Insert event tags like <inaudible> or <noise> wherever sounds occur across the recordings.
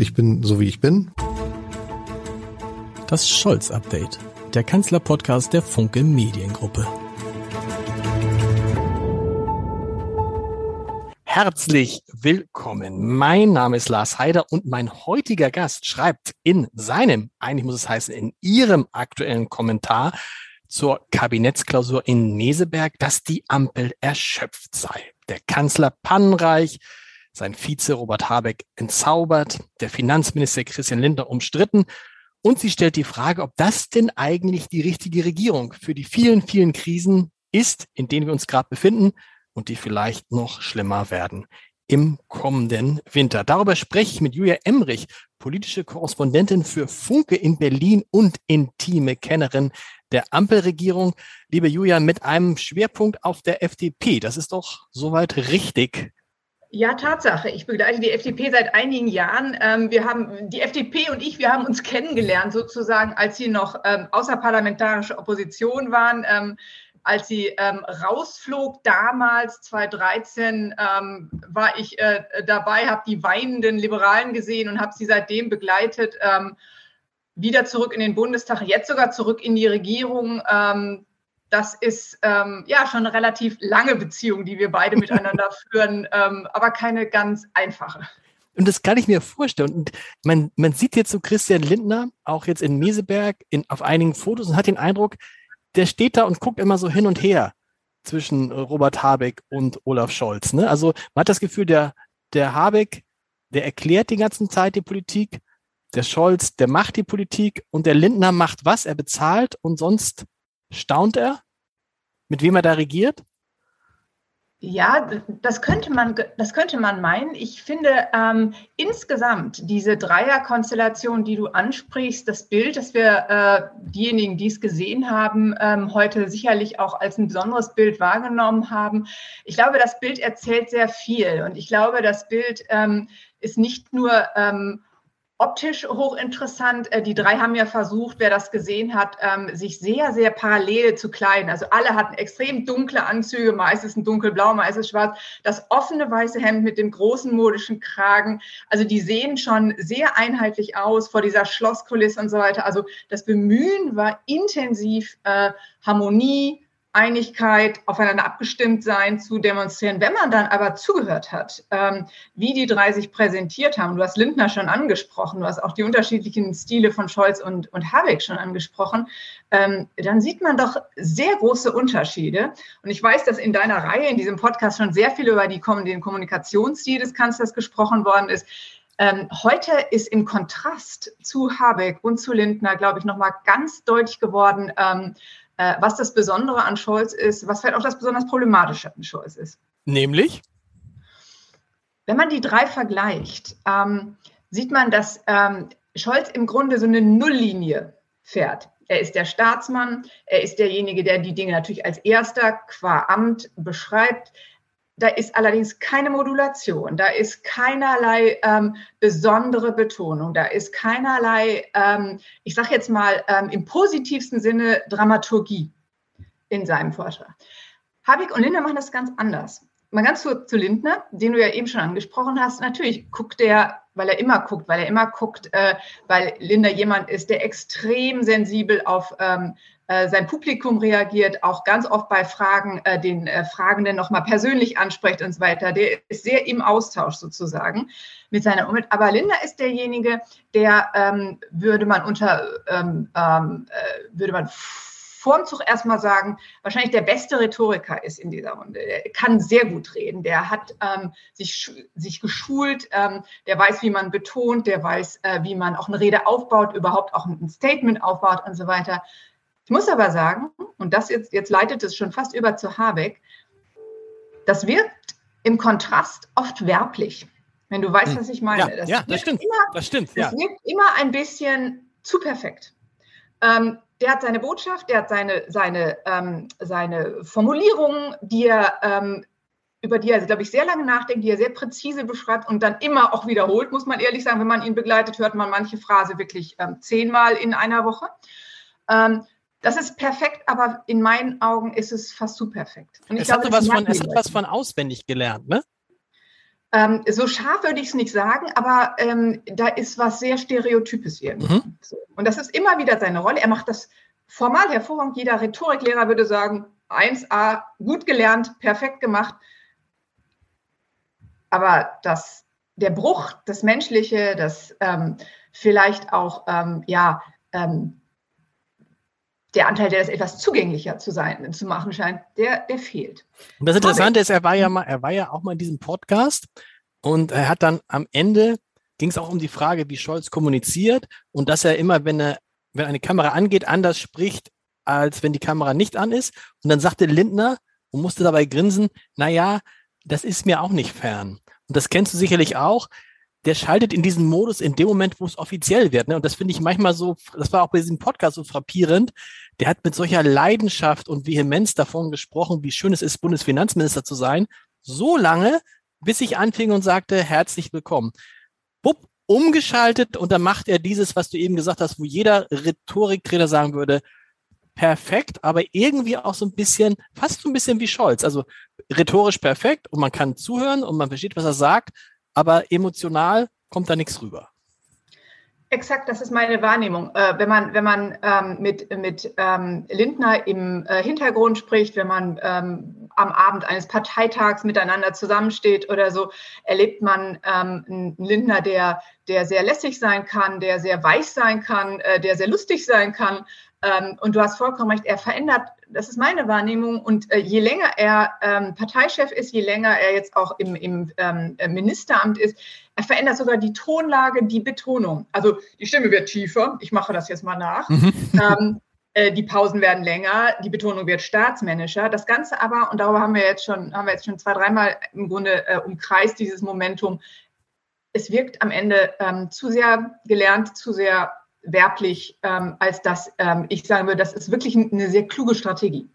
Ich bin so wie ich bin. Das Scholz-Update, der Kanzler-Podcast der Funke Mediengruppe. Herzlich willkommen. Mein Name ist Lars Heider und mein heutiger Gast schreibt in seinem, eigentlich muss es heißen, in ihrem aktuellen Kommentar zur Kabinettsklausur in Meseberg, dass die Ampel erschöpft sei. Der Kanzler pannenreich, sein Vize Robert Habeck entzaubert, der Finanzminister Christian Lindner umstritten. Und sie stellt die Frage, ob das denn eigentlich die richtige Regierung für die vielen, vielen Krisen ist, in denen wir uns gerade befinden und die vielleicht noch schlimmer werden im kommenden Winter. Darüber spreche ich mit Julia Emrich, politische Korrespondentin für Funke in Berlin und intime Kennerin der Ampelregierung. Liebe Julia, mit einem Schwerpunkt auf der FDP. Das ist doch soweit richtig. Ja, Tatsache. Ich begleite die FDP seit einigen Jahren. Ähm, wir haben die FDP und ich, wir haben uns kennengelernt sozusagen, als sie noch ähm, außerparlamentarische Opposition waren. Ähm, als sie rausflog damals 2013, war ich äh, dabei, habe die weinenden Liberalen gesehen und habe sie seitdem begleitet. wieder zurück in den Bundestag, jetzt sogar zurück in die Regierung das ist ähm, ja schon eine relativ lange Beziehung, die wir beide miteinander <laughs> führen, ähm, aber keine ganz einfache. Und das kann ich mir vorstellen. Und man, man sieht jetzt so Christian Lindner, auch jetzt in Meseberg, in, auf einigen Fotos und hat den Eindruck, der steht da und guckt immer so hin und her zwischen Robert Habeck und Olaf Scholz. Ne? Also man hat das Gefühl, der, der Habeck, der erklärt die ganze Zeit die Politik, der Scholz, der macht die Politik und der Lindner macht was? Er bezahlt und sonst Staunt er, mit wem er da regiert? Ja, das könnte man, das könnte man meinen. Ich finde ähm, insgesamt diese Dreierkonstellation, die du ansprichst, das Bild, das wir äh, diejenigen, die es gesehen haben, ähm, heute sicherlich auch als ein besonderes Bild wahrgenommen haben. Ich glaube, das Bild erzählt sehr viel und ich glaube, das Bild ähm, ist nicht nur ähm, optisch hochinteressant. Äh, die drei haben ja versucht, wer das gesehen hat, ähm, sich sehr, sehr parallel zu kleiden. Also alle hatten extrem dunkle Anzüge, meistens ein dunkelblau, meistens schwarz. Das offene weiße Hemd mit dem großen modischen Kragen. Also die sehen schon sehr einheitlich aus vor dieser Schlosskulisse und so weiter. Also das Bemühen war intensiv äh, Harmonie, Einigkeit, aufeinander abgestimmt sein zu demonstrieren. Wenn man dann aber zugehört hat, ähm, wie die drei sich präsentiert haben, du hast Lindner schon angesprochen, du hast auch die unterschiedlichen Stile von Scholz und, und Habeck schon angesprochen, ähm, dann sieht man doch sehr große Unterschiede. Und ich weiß, dass in deiner Reihe, in diesem Podcast schon sehr viel über die, den Kommunikationsstil des Kanzlers gesprochen worden ist. Ähm, heute ist im Kontrast zu Habeck und zu Lindner, glaube ich, nochmal ganz deutlich geworden, ähm, äh, was das Besondere an Scholz ist, was vielleicht auch das besonders Problematische an Scholz ist. Nämlich? Wenn man die drei vergleicht, ähm, sieht man, dass ähm, Scholz im Grunde so eine Nulllinie fährt. Er ist der Staatsmann, er ist derjenige, der die Dinge natürlich als erster qua Amt beschreibt. Da ist allerdings keine Modulation, da ist keinerlei ähm, besondere Betonung, da ist keinerlei, ähm, ich sage jetzt mal ähm, im positivsten Sinne Dramaturgie in seinem Vortrag. Habeck und Lindner machen das ganz anders. Mal ganz zu, zu Lindner, den du ja eben schon angesprochen hast. Natürlich guckt er, weil er immer guckt, weil er immer guckt, äh, weil Lindner jemand ist, der extrem sensibel auf ähm, äh, sein Publikum reagiert, auch ganz oft bei Fragen äh, den äh, Fragenden nochmal persönlich anspricht und so weiter. Der ist sehr im Austausch sozusagen mit seiner Umwelt. Aber Linda ist derjenige, der ähm, würde man unter, ähm, ähm, äh, würde man vorm Zug erstmal sagen, wahrscheinlich der beste Rhetoriker ist in dieser Runde. Der kann sehr gut reden, der hat ähm, sich, sich geschult, ähm, der weiß, wie man betont, der weiß, äh, wie man auch eine Rede aufbaut, überhaupt auch ein Statement aufbaut und so weiter. Ich muss aber sagen, und das jetzt, jetzt leitet es schon fast über zu Habeck, das wirkt im Kontrast oft werblich. Wenn du weißt, hm. was ich meine. Ja, das, ja, das stimmt. Immer, das stimmt. Ja. Das wirkt immer ein bisschen zu perfekt. Ähm, der hat seine Botschaft, der hat seine, seine, ähm, seine Formulierungen, die er, ähm, über die er, glaube ich, sehr lange nachdenkt, die er sehr präzise beschreibt und dann immer auch wiederholt, muss man ehrlich sagen. Wenn man ihn begleitet, hört man manche Phrase wirklich ähm, zehnmal in einer Woche. Das ist perfekt, aber in meinen Augen ist es fast zu perfekt. es, glaube, hat was von, es hat was von auswendig gelernt, ne? Ähm, so scharf würde ich es nicht sagen, aber ähm, da ist was sehr Stereotypes irgendwie. Mhm. Und das ist immer wieder seine Rolle. Er macht das formal hervorragend. Jeder Rhetoriklehrer würde sagen, 1a, gut gelernt, perfekt gemacht. Aber das, der Bruch, das Menschliche, das ähm, vielleicht auch, ähm, ja, ähm, der Anteil, der das etwas zugänglicher zu sein, zu machen scheint, der, der fehlt. Und das Interessante ist, er war ja mal, er war ja auch mal in diesem Podcast und er hat dann am Ende ging es auch um die Frage, wie Scholz kommuniziert und dass er immer, wenn er, wenn eine Kamera angeht, anders spricht, als wenn die Kamera nicht an ist. Und dann sagte Lindner und musste dabei grinsen, na ja, das ist mir auch nicht fern. Und das kennst du sicherlich auch der schaltet in diesen Modus in dem Moment, wo es offiziell wird. Ne? Und das finde ich manchmal so, das war auch bei diesem Podcast so frappierend. Der hat mit solcher Leidenschaft und Vehemenz davon gesprochen, wie schön es ist, Bundesfinanzminister zu sein, so lange, bis ich anfing und sagte, herzlich willkommen. Bupp, umgeschaltet und dann macht er dieses, was du eben gesagt hast, wo jeder Rhetoriktrainer sagen würde, perfekt, aber irgendwie auch so ein bisschen, fast so ein bisschen wie Scholz. Also rhetorisch perfekt und man kann zuhören und man versteht, was er sagt, aber emotional kommt da nichts rüber. Exakt, das ist meine Wahrnehmung. Äh, wenn man, wenn man ähm, mit, mit ähm, Lindner im äh, Hintergrund spricht, wenn man ähm, am Abend eines Parteitags miteinander zusammensteht oder so, erlebt man ähm, einen Lindner, der, der sehr lässig sein kann, der sehr weich sein kann, äh, der sehr lustig sein kann. Ähm, und du hast vollkommen recht, er verändert das ist meine Wahrnehmung. Und äh, je länger er ähm, Parteichef ist, je länger er jetzt auch im, im ähm, äh, Ministeramt ist, er verändert sogar die Tonlage, die Betonung. Also die Stimme wird tiefer. Ich mache das jetzt mal nach. Mhm. <laughs> äh, die Pausen werden länger, die Betonung wird staatsmännischer. Das Ganze aber, und darüber haben wir jetzt schon, haben wir jetzt schon zwei, dreimal im Grunde äh, umkreist, dieses Momentum. Es wirkt am Ende ähm, zu sehr gelernt, zu sehr werblich, ähm, als dass ähm, ich sagen würde, das ist wirklich eine sehr kluge Strategie.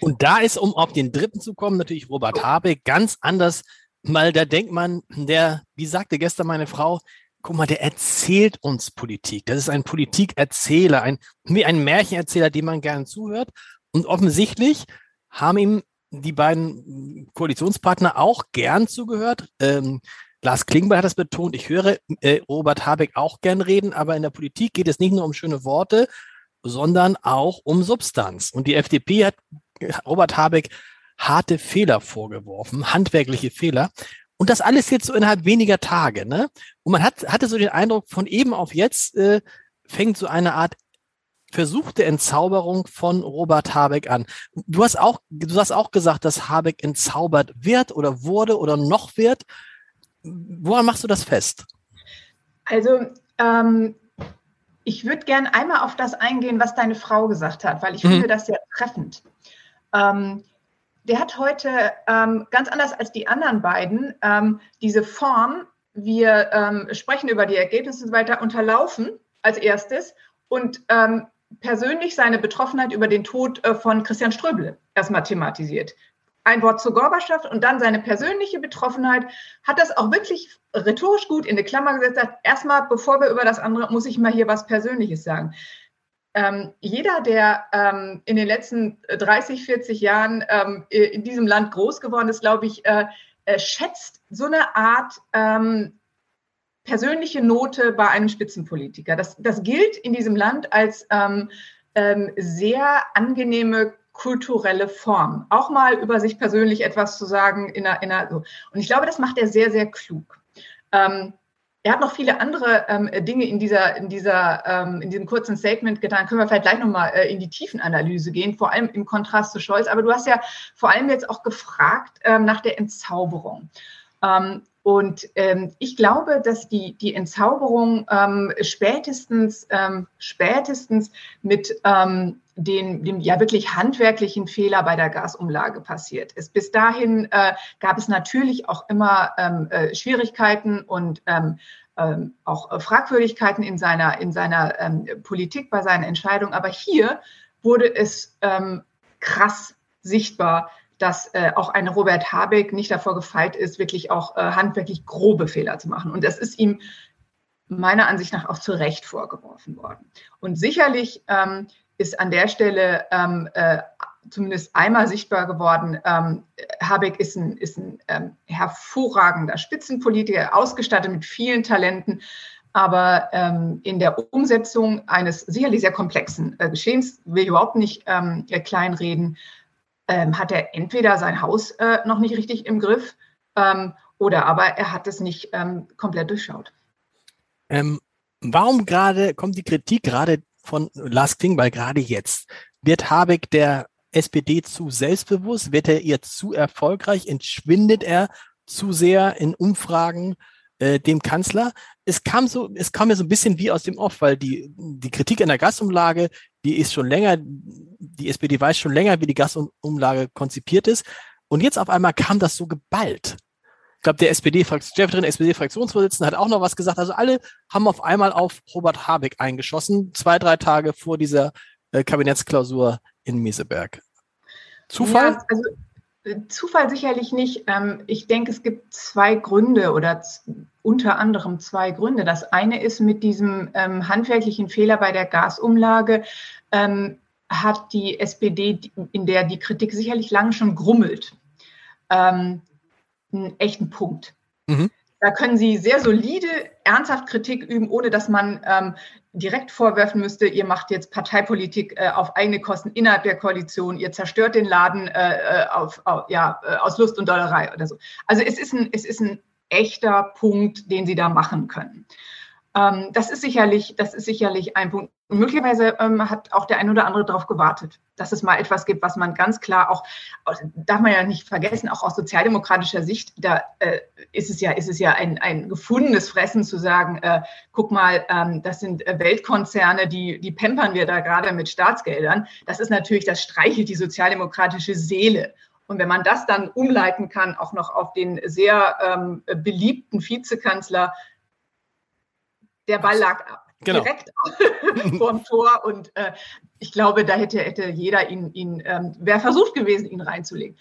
Und da ist, um auf den dritten zu kommen, natürlich Robert Habeck ganz anders, weil da denkt man, der, wie sagte gestern meine Frau, guck mal, der erzählt uns Politik. Das ist ein Politikerzähler, ein, wie ein Märchenerzähler, dem man gerne zuhört. Und offensichtlich haben ihm die beiden Koalitionspartner auch gern zugehört. Ähm, Lars Klingbeil hat das betont. Ich höre äh, Robert Habeck auch gern reden, aber in der Politik geht es nicht nur um schöne Worte, sondern auch um Substanz. Und die FDP hat Robert Habeck harte Fehler vorgeworfen, handwerkliche Fehler. Und das alles jetzt so innerhalb weniger Tage. Ne? Und man hat, hatte so den Eindruck, von eben auf jetzt äh, fängt so eine Art versuchte Entzauberung von Robert Habeck an. Du hast auch, du hast auch gesagt, dass Habeck entzaubert wird oder wurde oder noch wird. Woran machst du das fest? Also, ähm, ich würde gerne einmal auf das eingehen, was deine Frau gesagt hat, weil ich mhm. finde das sehr treffend. Ähm, der hat heute ähm, ganz anders als die anderen beiden ähm, diese Form, wir ähm, sprechen über die Ergebnisse und so weiter, unterlaufen als erstes und ähm, persönlich seine Betroffenheit über den Tod äh, von Christian Ströbele erstmal thematisiert ein Wort zur Gorbatschaft und dann seine persönliche Betroffenheit, hat das auch wirklich rhetorisch gut in die Klammer gesetzt. Hat, erstmal, bevor wir über das andere, muss ich mal hier was Persönliches sagen. Ähm, jeder, der ähm, in den letzten 30, 40 Jahren ähm, in diesem Land groß geworden ist, glaube ich, äh, äh, schätzt so eine Art ähm, persönliche Note bei einem Spitzenpolitiker. Das, das gilt in diesem Land als ähm, ähm, sehr angenehme kulturelle Form. Auch mal über sich persönlich etwas zu sagen in einer, in einer so. Und ich glaube, das macht er sehr, sehr klug. Ähm, er hat noch viele andere ähm, Dinge in dieser, in dieser, ähm, in diesem kurzen Statement getan. Können wir vielleicht gleich nochmal äh, in die Tiefenanalyse gehen, vor allem im Kontrast zu Scholz. Aber du hast ja vor allem jetzt auch gefragt ähm, nach der Entzauberung. Ähm, und ähm, ich glaube, dass die, die Entzauberung ähm, spätestens, ähm, spätestens mit ähm, den, dem ja wirklich handwerklichen Fehler bei der Gasumlage passiert ist. Bis dahin äh, gab es natürlich auch immer ähm, äh, Schwierigkeiten und ähm, ähm, auch Fragwürdigkeiten in seiner, in seiner ähm, Politik, bei seinen Entscheidungen. Aber hier wurde es ähm, krass sichtbar, dass äh, auch ein Robert Habeck nicht davor gefeit ist, wirklich auch äh, handwerklich grobe Fehler zu machen. Und das ist ihm meiner Ansicht nach auch zu Recht vorgeworfen worden. Und sicherlich ähm, ist an der Stelle ähm, äh, zumindest einmal sichtbar geworden. Ähm, Habeck ist ein, ist ein ähm, hervorragender Spitzenpolitiker, ausgestattet mit vielen Talenten, aber ähm, in der Umsetzung eines sicherlich sehr komplexen äh, Geschehens, will ich überhaupt nicht ähm, kleinreden, ähm, hat er entweder sein Haus äh, noch nicht richtig im Griff ähm, oder aber er hat es nicht ähm, komplett durchschaut. Warum gerade kommt die Kritik gerade von Lars Klingbeil gerade jetzt? Wird Habeck der SPD zu selbstbewusst? Wird er ihr zu erfolgreich? Entschwindet er zu sehr in Umfragen äh, dem Kanzler? Es kam so, es kam ja so ein bisschen wie aus dem Off, weil die, die Kritik an der Gasumlage, die ist schon länger, die SPD weiß schon länger, wie die Gasumlage konzipiert ist. Und jetzt auf einmal kam das so geballt. Ich glaube, der SPD, stellvertretende SPD-Fraktionsvorsitzende hat auch noch was gesagt. Also alle haben auf einmal auf Robert Habeck eingeschossen, zwei, drei Tage vor dieser äh, Kabinettsklausur in Meseberg. Zufall? Ja, also äh, Zufall sicherlich nicht. Ähm, ich denke, es gibt zwei Gründe oder unter anderem zwei Gründe. Das eine ist mit diesem ähm, handwerklichen Fehler bei der Gasumlage ähm, hat die SPD, in der die Kritik sicherlich lange schon grummelt, einen echten Punkt. Mhm. Da können Sie sehr solide, ernsthaft Kritik üben, ohne dass man ähm, direkt vorwerfen müsste, ihr macht jetzt Parteipolitik äh, auf eigene Kosten innerhalb der Koalition, ihr zerstört den Laden äh, äh auf, auf, ja, äh, aus Lust und Dollerei oder so. Also es ist ein, es ist ein echter Punkt, den Sie da machen können. Ähm, das ist sicherlich, das ist sicherlich ein Punkt. Und möglicherweise ähm, hat auch der ein oder andere darauf gewartet, dass es mal etwas gibt, was man ganz klar auch, darf man ja nicht vergessen, auch aus sozialdemokratischer Sicht, da äh, ist es ja, ist es ja ein, ein gefundenes Fressen zu sagen, äh, guck mal, ähm, das sind äh, Weltkonzerne, die, die pampern wir da gerade mit Staatsgeldern. Das ist natürlich, das streichelt die sozialdemokratische Seele. Und wenn man das dann umleiten kann, auch noch auf den sehr ähm, beliebten Vizekanzler der Ball lag genau. direkt <laughs> vorm Tor und äh, ich glaube, da hätte, hätte jeder ihn, ihn ähm, wäre versucht gewesen, ihn reinzulegen.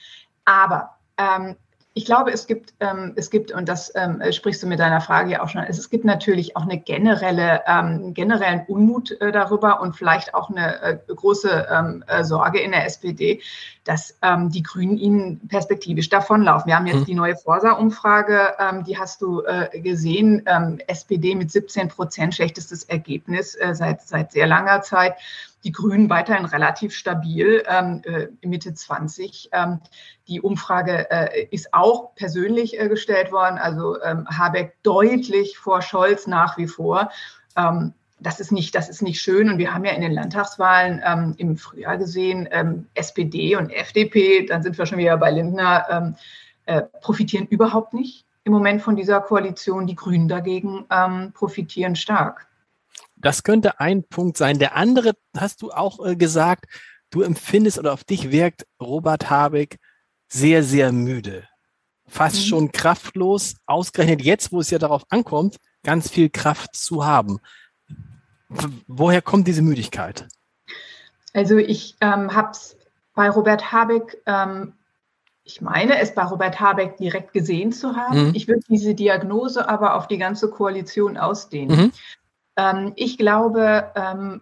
Aber ähm, ich glaube, es gibt, ähm, es gibt, und das ähm, sprichst du mit deiner Frage ja auch schon, es, gibt natürlich auch eine generelle, ähm, generellen Unmut äh, darüber und vielleicht auch eine äh, große ähm, äh, Sorge in der SPD, dass ähm, die Grünen ihnen perspektivisch davonlaufen. Wir haben jetzt mhm. die neue Forsa-Umfrage, ähm, die hast du äh, gesehen, ähm, SPD mit 17 Prozent, schlechtestes Ergebnis äh, seit, seit sehr langer Zeit die Grünen weiterhin relativ stabil, ähm, äh, Mitte 20. Ähm, die Umfrage äh, ist auch persönlich äh, gestellt worden, also ähm, Habeck deutlich vor Scholz nach wie vor. Ähm, das ist nicht, das ist nicht schön. Und wir haben ja in den Landtagswahlen ähm, im Frühjahr gesehen, ähm, SPD und FDP, dann sind wir schon wieder bei Lindner, ähm, äh, profitieren überhaupt nicht im Moment von dieser Koalition. Die Grünen dagegen ähm, profitieren stark. Das könnte ein Punkt sein. Der andere hast du auch äh, gesagt, du empfindest oder auf dich wirkt Robert Habeck sehr, sehr müde. Fast mhm. schon kraftlos, ausgerechnet jetzt, wo es ja darauf ankommt, ganz viel Kraft zu haben. Woher kommt diese Müdigkeit? Also ich ähm, habe es bei Robert Habeck, ähm, ich meine es bei Robert Habeck direkt gesehen zu haben. Mhm. Ich würde diese Diagnose aber auf die ganze Koalition ausdehnen. Mhm. Ähm, ich glaube, ähm,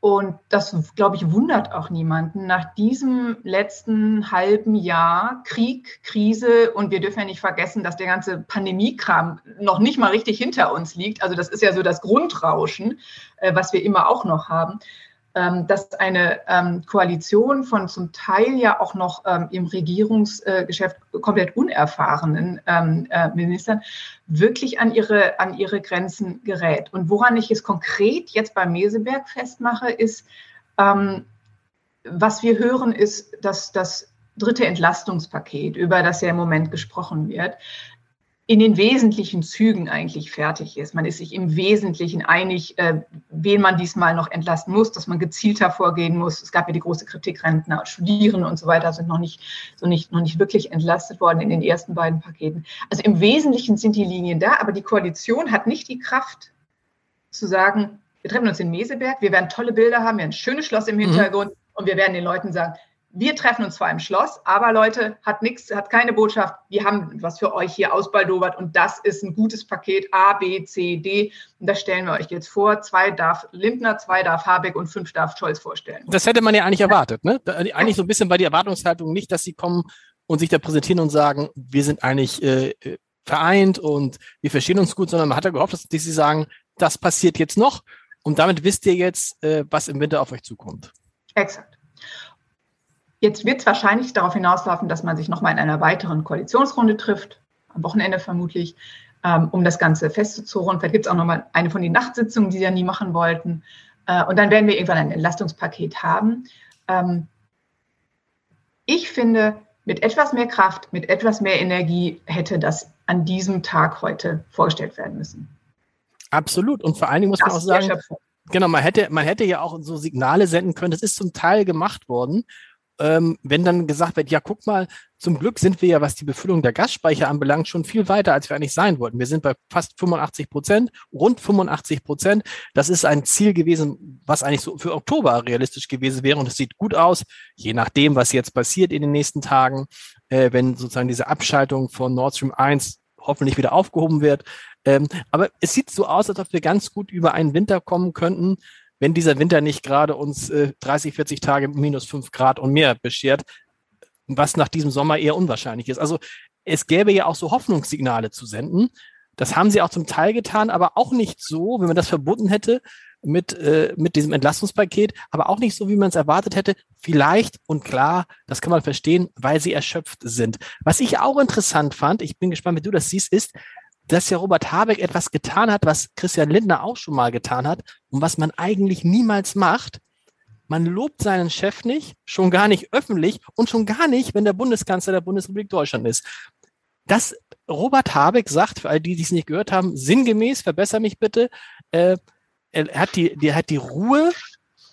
und das, glaube ich, wundert auch niemanden, nach diesem letzten halben Jahr Krieg, Krise, und wir dürfen ja nicht vergessen, dass der ganze Pandemiekram noch nicht mal richtig hinter uns liegt. Also das ist ja so das Grundrauschen, äh, was wir immer auch noch haben. Ähm, dass eine ähm, Koalition von zum Teil ja auch noch ähm, im Regierungsgeschäft komplett unerfahrenen äh, Ministern wirklich an ihre, an ihre Grenzen gerät. Und woran ich es konkret jetzt bei Meseberg festmache, ist, was wir hören, ist, dass das dritte Entlastungspaket, über das ja im Moment gesprochen wird, in den wesentlichen Zügen eigentlich fertig ist. Man ist sich im Wesentlichen einig, äh, wen man diesmal noch entlasten muss, dass man gezielter vorgehen muss. Es gab ja die große Kritik, Rentner, Studierende und so weiter sind noch nicht, so nicht, noch nicht wirklich entlastet worden in den ersten beiden Paketen. Also im Wesentlichen sind die Linien da, aber die Koalition hat nicht die Kraft zu sagen, wir treffen uns in Meseberg, wir werden tolle Bilder haben, wir haben ein schönes Schloss im mhm. Hintergrund mhm. und wir werden den Leuten sagen, wir treffen uns zwar im Schloss, aber Leute, hat nichts, hat keine Botschaft. Wir haben was für euch hier ausbaldowert und das ist ein gutes Paket A, B, C, D. Und das stellen wir euch jetzt vor. Zwei darf Lindner, zwei darf Habeck und fünf darf Scholz vorstellen. Das hätte man ja eigentlich erwartet, ne? Eigentlich so ein bisschen bei der Erwartungshaltung nicht, dass sie kommen und sich da präsentieren und sagen, wir sind eigentlich äh, vereint und wir verstehen uns gut, sondern man hat ja gehofft, dass sie sagen, das passiert jetzt noch und damit wisst ihr jetzt, äh, was im Winter auf euch zukommt. Exakt. Jetzt wird es wahrscheinlich darauf hinauslaufen, dass man sich nochmal in einer weiteren Koalitionsrunde trifft, am Wochenende vermutlich, ähm, um das Ganze festzuzurren. Vielleicht gibt es auch nochmal eine von den Nachtsitzungen, die sie ja nie machen wollten. Äh, und dann werden wir irgendwann ein Entlastungspaket haben. Ähm, ich finde, mit etwas mehr Kraft, mit etwas mehr Energie hätte das an diesem Tag heute vorgestellt werden müssen. Absolut. Und vor allen Dingen muss das man auch sagen, genau, man hätte, man hätte ja auch so Signale senden können. Das ist zum Teil gemacht worden ähm, wenn dann gesagt wird, ja, guck mal, zum Glück sind wir ja, was die Befüllung der Gasspeicher anbelangt, schon viel weiter, als wir eigentlich sein wollten. Wir sind bei fast 85 Prozent, rund 85 Prozent. Das ist ein Ziel gewesen, was eigentlich so für Oktober realistisch gewesen wäre. Und es sieht gut aus, je nachdem, was jetzt passiert in den nächsten Tagen, äh, wenn sozusagen diese Abschaltung von Nord Stream 1 hoffentlich wieder aufgehoben wird. Ähm, aber es sieht so aus, als ob wir ganz gut über einen Winter kommen könnten wenn dieser Winter nicht gerade uns äh, 30, 40 Tage minus 5 Grad und mehr beschert, was nach diesem Sommer eher unwahrscheinlich ist. Also es gäbe ja auch so Hoffnungssignale zu senden. Das haben sie auch zum Teil getan, aber auch nicht so, wenn man das verbunden hätte mit, äh, mit diesem Entlastungspaket, aber auch nicht so, wie man es erwartet hätte. Vielleicht und klar, das kann man verstehen, weil sie erschöpft sind. Was ich auch interessant fand, ich bin gespannt, wie du das siehst, ist, dass ja Robert Habeck etwas getan hat, was Christian Lindner auch schon mal getan hat und was man eigentlich niemals macht. Man lobt seinen Chef nicht, schon gar nicht öffentlich und schon gar nicht, wenn der Bundeskanzler der Bundesrepublik Deutschland ist. Das Robert Habeck sagt, für all die, die es nicht gehört haben, sinngemäß, verbessere mich bitte, äh, er hat die, der hat die Ruhe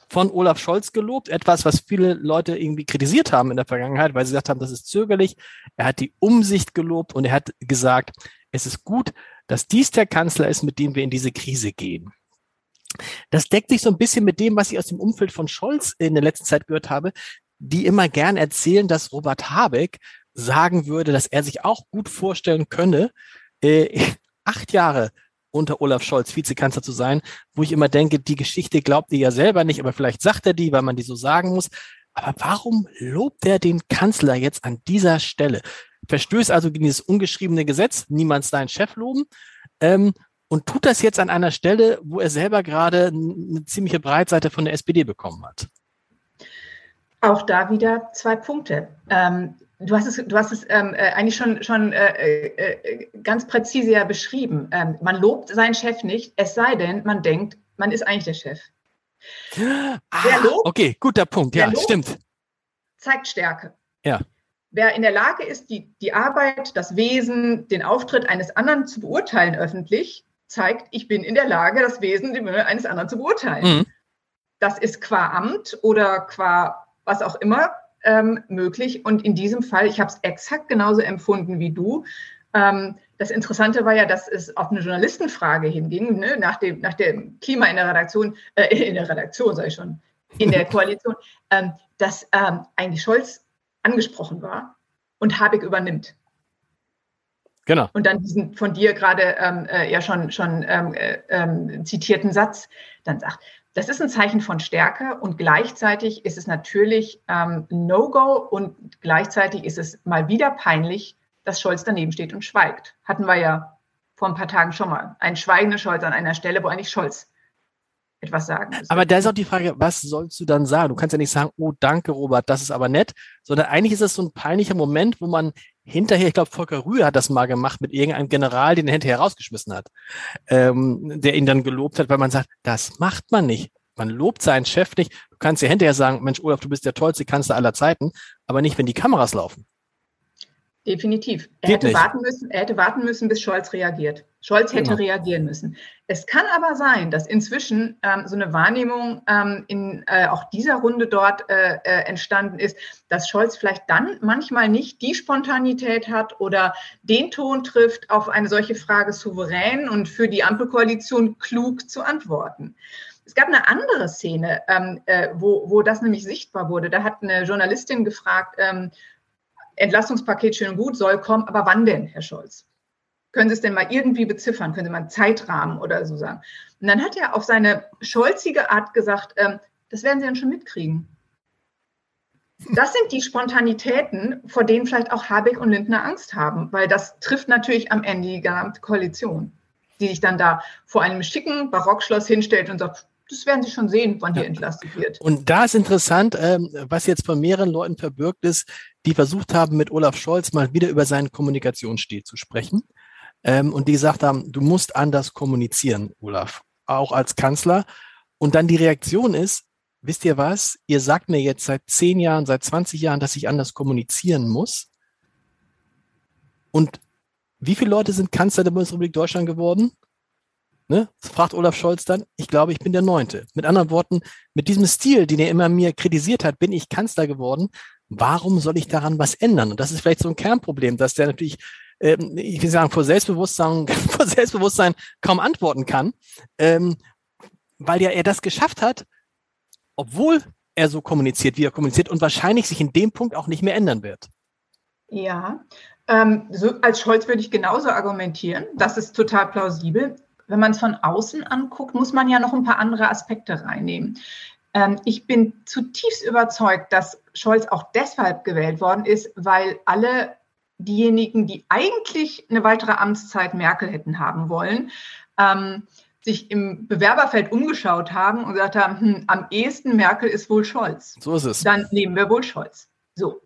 von Olaf Scholz gelobt, etwas, was viele Leute irgendwie kritisiert haben in der Vergangenheit, weil sie gesagt haben, das ist zögerlich. Er hat die Umsicht gelobt und er hat gesagt, es ist gut, dass dies der Kanzler ist, mit dem wir in diese Krise gehen. Das deckt sich so ein bisschen mit dem, was ich aus dem Umfeld von Scholz in der letzten Zeit gehört habe, die immer gern erzählen, dass Robert Habeck sagen würde, dass er sich auch gut vorstellen könne, äh, <laughs> acht Jahre unter Olaf Scholz Vizekanzler zu sein, wo ich immer denke, die Geschichte glaubt ihr ja selber nicht, aber vielleicht sagt er die, weil man die so sagen muss. Aber warum lobt er den Kanzler jetzt an dieser Stelle? Verstößt also gegen dieses ungeschriebene Gesetz, niemand seinen Chef loben, ähm, und tut das jetzt an einer Stelle, wo er selber gerade eine ziemliche Breitseite von der SPD bekommen hat. Auch da wieder zwei Punkte. Ähm, du hast es, du hast es ähm, äh, eigentlich schon, schon äh, äh, ganz präzise ja beschrieben. Ähm, man lobt seinen Chef nicht, es sei denn, man denkt, man ist eigentlich der Chef. Ah, lobt, okay, guter Punkt. Ja, stimmt. Zeigt Stärke. Ja. Wer in der Lage ist, die, die Arbeit, das Wesen, den Auftritt eines anderen zu beurteilen öffentlich, zeigt, ich bin in der Lage, das Wesen eines anderen zu beurteilen. Mhm. Das ist qua Amt oder qua was auch immer ähm, möglich. Und in diesem Fall, ich habe es exakt genauso empfunden wie du. Ähm, das Interessante war ja, dass es auf eine Journalistenfrage hinging, ne, nach, dem, nach dem Klima in der Redaktion, äh, in der Redaktion, sage ich schon, in der <laughs> Koalition, ähm, dass ähm, eigentlich Scholz angesprochen war und Habeck übernimmt. Genau. Und dann diesen von dir gerade ähm, äh, ja schon, schon ähm, äh, ähm, zitierten Satz dann sagt, das ist ein Zeichen von Stärke und gleichzeitig ist es natürlich ähm, No-Go und gleichzeitig ist es mal wieder peinlich, dass Scholz daneben steht und schweigt. Hatten wir ja vor ein paar Tagen schon mal. Ein schweigender Scholz an einer Stelle, wo eigentlich Scholz etwas sagen. Aber da ist auch die Frage, was sollst du dann sagen? Du kannst ja nicht sagen, oh danke Robert, das ist aber nett, sondern eigentlich ist es so ein peinlicher Moment, wo man hinterher, ich glaube Volker Rühe hat das mal gemacht mit irgendeinem General, den er hinterher rausgeschmissen hat, ähm, der ihn dann gelobt hat, weil man sagt, das macht man nicht. Man lobt seinen Chef nicht. Du kannst ja hinterher sagen, Mensch, Olaf, du bist der tollste Kanzler aller Zeiten, aber nicht, wenn die Kameras laufen. Definitiv. Er hätte, warten müssen, er hätte warten müssen, bis Scholz reagiert. Scholz hätte genau. reagieren müssen. Es kann aber sein, dass inzwischen ähm, so eine Wahrnehmung ähm, in äh, auch dieser Runde dort äh, äh, entstanden ist, dass Scholz vielleicht dann manchmal nicht die Spontanität hat oder den Ton trifft, auf eine solche Frage souverän und für die Ampelkoalition klug zu antworten. Es gab eine andere Szene, ähm, äh, wo, wo das nämlich sichtbar wurde. Da hat eine Journalistin gefragt, ähm, Entlastungspaket schön und gut, soll kommen, aber wann denn, Herr Scholz? Können Sie es denn mal irgendwie beziffern? Können Sie mal einen Zeitrahmen oder so sagen? Und dann hat er auf seine scholzige Art gesagt, ähm, das werden Sie dann schon mitkriegen. Das sind die Spontanitäten, vor denen vielleicht auch Habeck und Lindner Angst haben, weil das trifft natürlich am Ende die gesamte Koalition, die sich dann da vor einem schicken Barockschloss hinstellt und sagt, das werden Sie schon sehen, wann hier entlastet wird. Und da ist interessant, ähm, was jetzt von mehreren Leuten verbirgt ist, die versucht haben, mit Olaf Scholz mal wieder über seinen Kommunikationsstil zu sprechen. Ähm, und die gesagt haben, du musst anders kommunizieren, Olaf, auch als Kanzler. Und dann die Reaktion ist, wisst ihr was? Ihr sagt mir jetzt seit zehn Jahren, seit 20 Jahren, dass ich anders kommunizieren muss. Und wie viele Leute sind Kanzler der Bundesrepublik Deutschland geworden? Ne? Fragt Olaf Scholz dann, ich glaube, ich bin der Neunte. Mit anderen Worten, mit diesem Stil, den er immer mir kritisiert hat, bin ich Kanzler geworden. Warum soll ich daran was ändern? Und das ist vielleicht so ein Kernproblem, dass der natürlich, ähm, ich will sagen, vor Selbstbewusstsein, <laughs> vor Selbstbewusstsein kaum antworten kann, ähm, weil ja er das geschafft hat, obwohl er so kommuniziert, wie er kommuniziert und wahrscheinlich sich in dem Punkt auch nicht mehr ändern wird. Ja, ähm, so als Scholz würde ich genauso argumentieren. Das ist total plausibel. Wenn man es von außen anguckt, muss man ja noch ein paar andere Aspekte reinnehmen. Ähm, ich bin zutiefst überzeugt, dass Scholz auch deshalb gewählt worden ist, weil alle diejenigen, die eigentlich eine weitere Amtszeit Merkel hätten haben wollen, ähm, sich im Bewerberfeld umgeschaut haben und gesagt haben, hm, am ehesten Merkel ist wohl Scholz. So ist es. Dann nehmen wir wohl Scholz. So.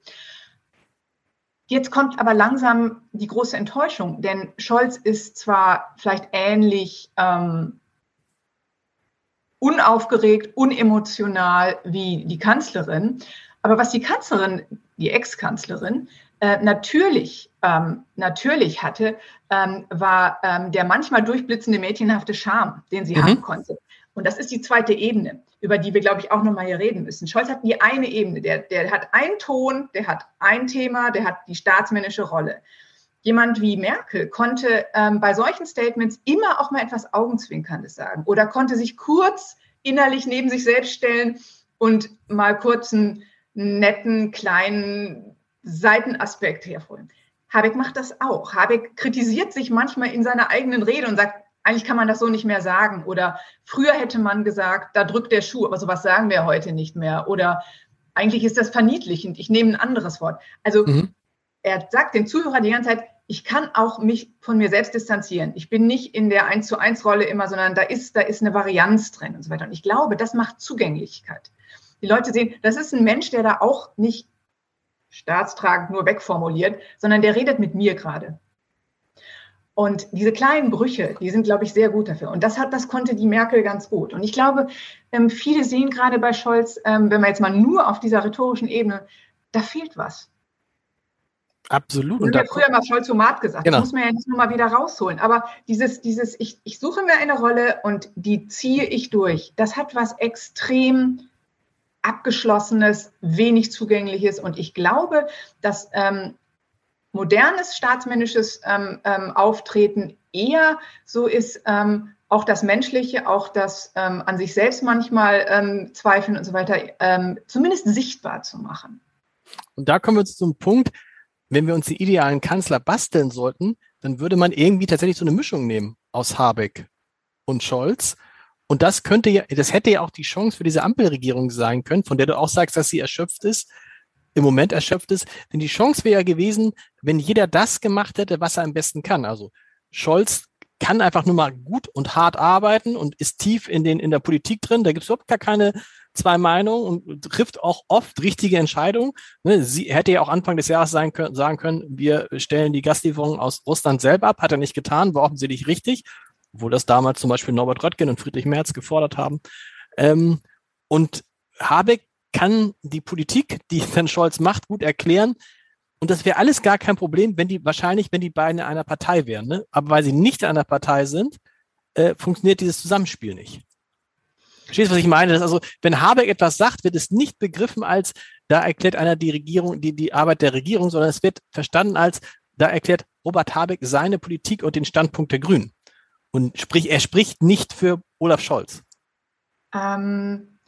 Jetzt kommt aber langsam die große Enttäuschung, denn Scholz ist zwar vielleicht ähnlich ähm, unaufgeregt, unemotional wie die Kanzlerin, aber was die Kanzlerin, die Ex-Kanzlerin, äh, natürlich, ähm, natürlich hatte, ähm, war ähm, der manchmal durchblitzende mädchenhafte Charme, den sie mhm. haben konnte. Und das ist die zweite Ebene, über die wir, glaube ich, auch nochmal hier reden müssen. Scholz hat die eine Ebene, der, der hat einen Ton, der hat ein Thema, der hat die staatsmännische Rolle. Jemand wie Merkel konnte ähm, bei solchen Statements immer auch mal etwas Augenzwinkerndes sagen oder konnte sich kurz innerlich neben sich selbst stellen und mal kurz einen netten, kleinen Seitenaspekt hervorheben. Habeck macht das auch. Habeck kritisiert sich manchmal in seiner eigenen Rede und sagt, eigentlich kann man das so nicht mehr sagen. Oder früher hätte man gesagt, da drückt der Schuh, aber sowas sagen wir heute nicht mehr. Oder eigentlich ist das verniedlichend, ich nehme ein anderes Wort. Also mhm. er sagt dem Zuhörer die ganze Zeit, ich kann auch mich von mir selbst distanzieren. Ich bin nicht in der 1 zu 1 Rolle immer, sondern da ist, da ist eine Varianz drin und so weiter. Und ich glaube, das macht Zugänglichkeit. Die Leute sehen, das ist ein Mensch, der da auch nicht staatstragend nur wegformuliert, sondern der redet mit mir gerade. Und diese kleinen Brüche, die sind, glaube ich, sehr gut dafür. Und das hat, das konnte die Merkel ganz gut. Und ich glaube, ähm, viele sehen gerade bei Scholz, ähm, wenn man jetzt mal nur auf dieser rhetorischen Ebene, da fehlt was. Absolut. Und ja früher mal Scholz-Omat gesagt. Genau. Das muss man ja jetzt nur mal wieder rausholen. Aber dieses, dieses, ich, ich suche mir eine Rolle und die ziehe ich durch. Das hat was extrem abgeschlossenes, wenig zugängliches. Und ich glaube, dass ähm, modernes staatsmännisches ähm, ähm, Auftreten eher so ist, ähm, auch das Menschliche, auch das ähm, an sich selbst manchmal ähm, zweifeln und so weiter, zumindest sichtbar zu machen. Und da kommen wir zum Punkt, wenn wir uns den idealen Kanzler basteln sollten, dann würde man irgendwie tatsächlich so eine Mischung nehmen aus Habeck und Scholz und das könnte ja, das hätte ja auch die Chance für diese Ampelregierung sein können, von der du auch sagst, dass sie erschöpft ist, im Moment erschöpft ist. Denn die Chance wäre ja gewesen, wenn jeder das gemacht hätte, was er am besten kann. Also Scholz kann einfach nur mal gut und hart arbeiten und ist tief in, den, in der Politik drin. Da gibt es überhaupt gar keine zwei Meinungen und trifft auch oft richtige Entscheidungen. Ne, sie hätte ja auch Anfang des Jahres sein können, sagen können, wir stellen die Gaslieferung aus Russland selber ab. Hat er nicht getan, war offensichtlich richtig obwohl das damals zum Beispiel Norbert Röttgen und Friedrich Merz gefordert haben. Ähm, und Habeck kann die Politik, die <laughs> dann Scholz macht, gut erklären. Und das wäre alles gar kein Problem, wenn die wahrscheinlich, wenn die beiden in einer Partei wären. Ne? Aber weil sie nicht in einer Partei sind, äh, funktioniert dieses Zusammenspiel nicht. Verstehst du, was ich meine? Das also, wenn Habeck etwas sagt, wird es nicht begriffen als, da erklärt einer die Regierung, die, die Arbeit der Regierung, sondern es wird verstanden als, da erklärt Robert Habeck seine Politik und den Standpunkt der Grünen. Und sprich, er spricht nicht für Olaf Scholz. Ähm,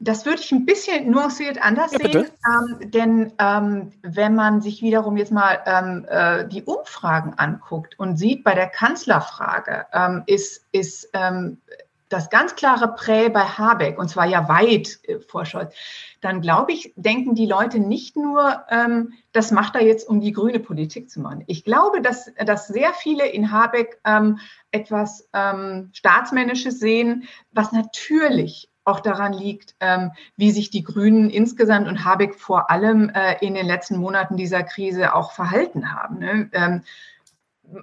das würde ich ein bisschen nuanciert anders ja, sehen, ähm, denn ähm, wenn man sich wiederum jetzt mal ähm, äh, die Umfragen anguckt und sieht, bei der Kanzlerfrage ähm, ist, ist ähm, das ganz klare Prä bei Habeck, und zwar ja weit äh, vor Scholz, dann glaube ich, denken die Leute nicht nur, ähm, das macht er jetzt, um die grüne Politik zu machen. Ich glaube, dass, dass sehr viele in Habeck ähm, etwas ähm, Staatsmännisches sehen, was natürlich auch daran liegt, ähm, wie sich die Grünen insgesamt und Habeck vor allem äh, in den letzten Monaten dieser Krise auch verhalten haben.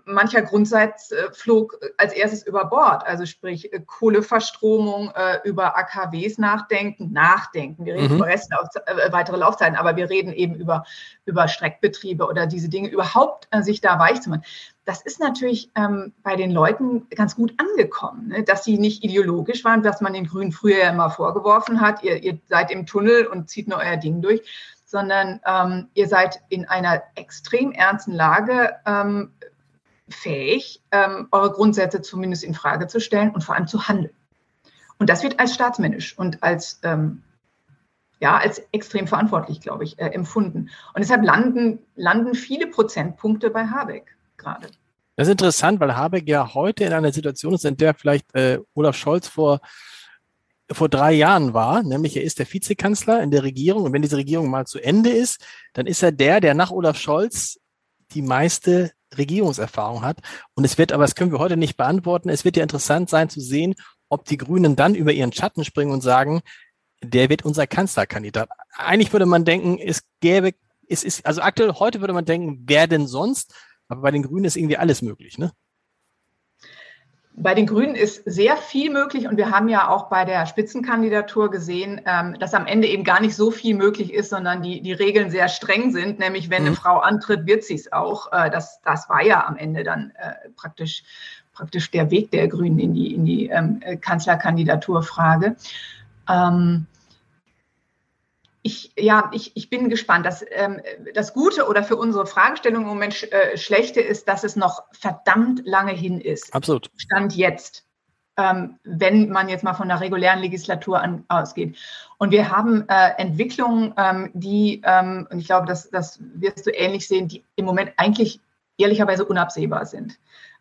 Mancher Grundsatz äh, flog als erstes über Bord, also sprich äh, Kohleverstromung, äh, über AKWs nachdenken, nachdenken. Wir reden mhm. über Restlauf, äh, weitere Laufzeiten, aber wir reden eben über, über Streckbetriebe oder diese Dinge überhaupt äh, sich da weich zu machen das ist natürlich ähm, bei den Leuten ganz gut angekommen, ne? dass sie nicht ideologisch waren, was man den Grünen früher ja immer vorgeworfen hat, ihr, ihr seid im Tunnel und zieht nur euer Ding durch, sondern ähm, ihr seid in einer extrem ernsten Lage ähm, fähig, ähm, eure Grundsätze zumindest in Frage zu stellen und vor allem zu handeln. Und das wird als staatsmännisch und als ähm, ja, als extrem verantwortlich, glaube ich, äh, empfunden. Und deshalb landen, landen viele Prozentpunkte bei Habeck gerade. Das ist interessant, weil Habeck ja heute in einer Situation ist, in der vielleicht äh, Olaf Scholz vor, vor drei Jahren war, nämlich er ist der Vizekanzler in der Regierung und wenn diese Regierung mal zu Ende ist, dann ist er der, der nach Olaf Scholz die meiste Regierungserfahrung hat. Und es wird, aber das können wir heute nicht beantworten, es wird ja interessant sein zu sehen, ob die Grünen dann über ihren Schatten springen und sagen, der wird unser Kanzlerkandidat. Eigentlich würde man denken, es gäbe, es ist, also aktuell heute würde man denken, wer denn sonst? Aber bei den Grünen ist irgendwie alles möglich, ne? Bei den Grünen ist sehr viel möglich und wir haben ja auch bei der Spitzenkandidatur gesehen, ähm, dass am Ende eben gar nicht so viel möglich ist, sondern die, die Regeln sehr streng sind. Nämlich, wenn mhm. eine Frau antritt, wird sie es auch. Äh, das, das war ja am Ende dann äh, praktisch, praktisch der Weg der Grünen in die, in die ähm, Kanzlerkandidaturfrage. Ähm, ich, ja, ich, ich bin gespannt. Das, ähm, das Gute oder für unsere Fragestellung im Moment äh, schlechte ist, dass es noch verdammt lange hin ist. Absolut. Stand jetzt. Ähm, wenn man jetzt mal von der regulären Legislatur an, ausgeht. Und wir haben äh, Entwicklungen, ähm, die, ähm, und ich glaube, das, das wirst du ähnlich sehen, die im Moment eigentlich ehrlicherweise unabsehbar sind.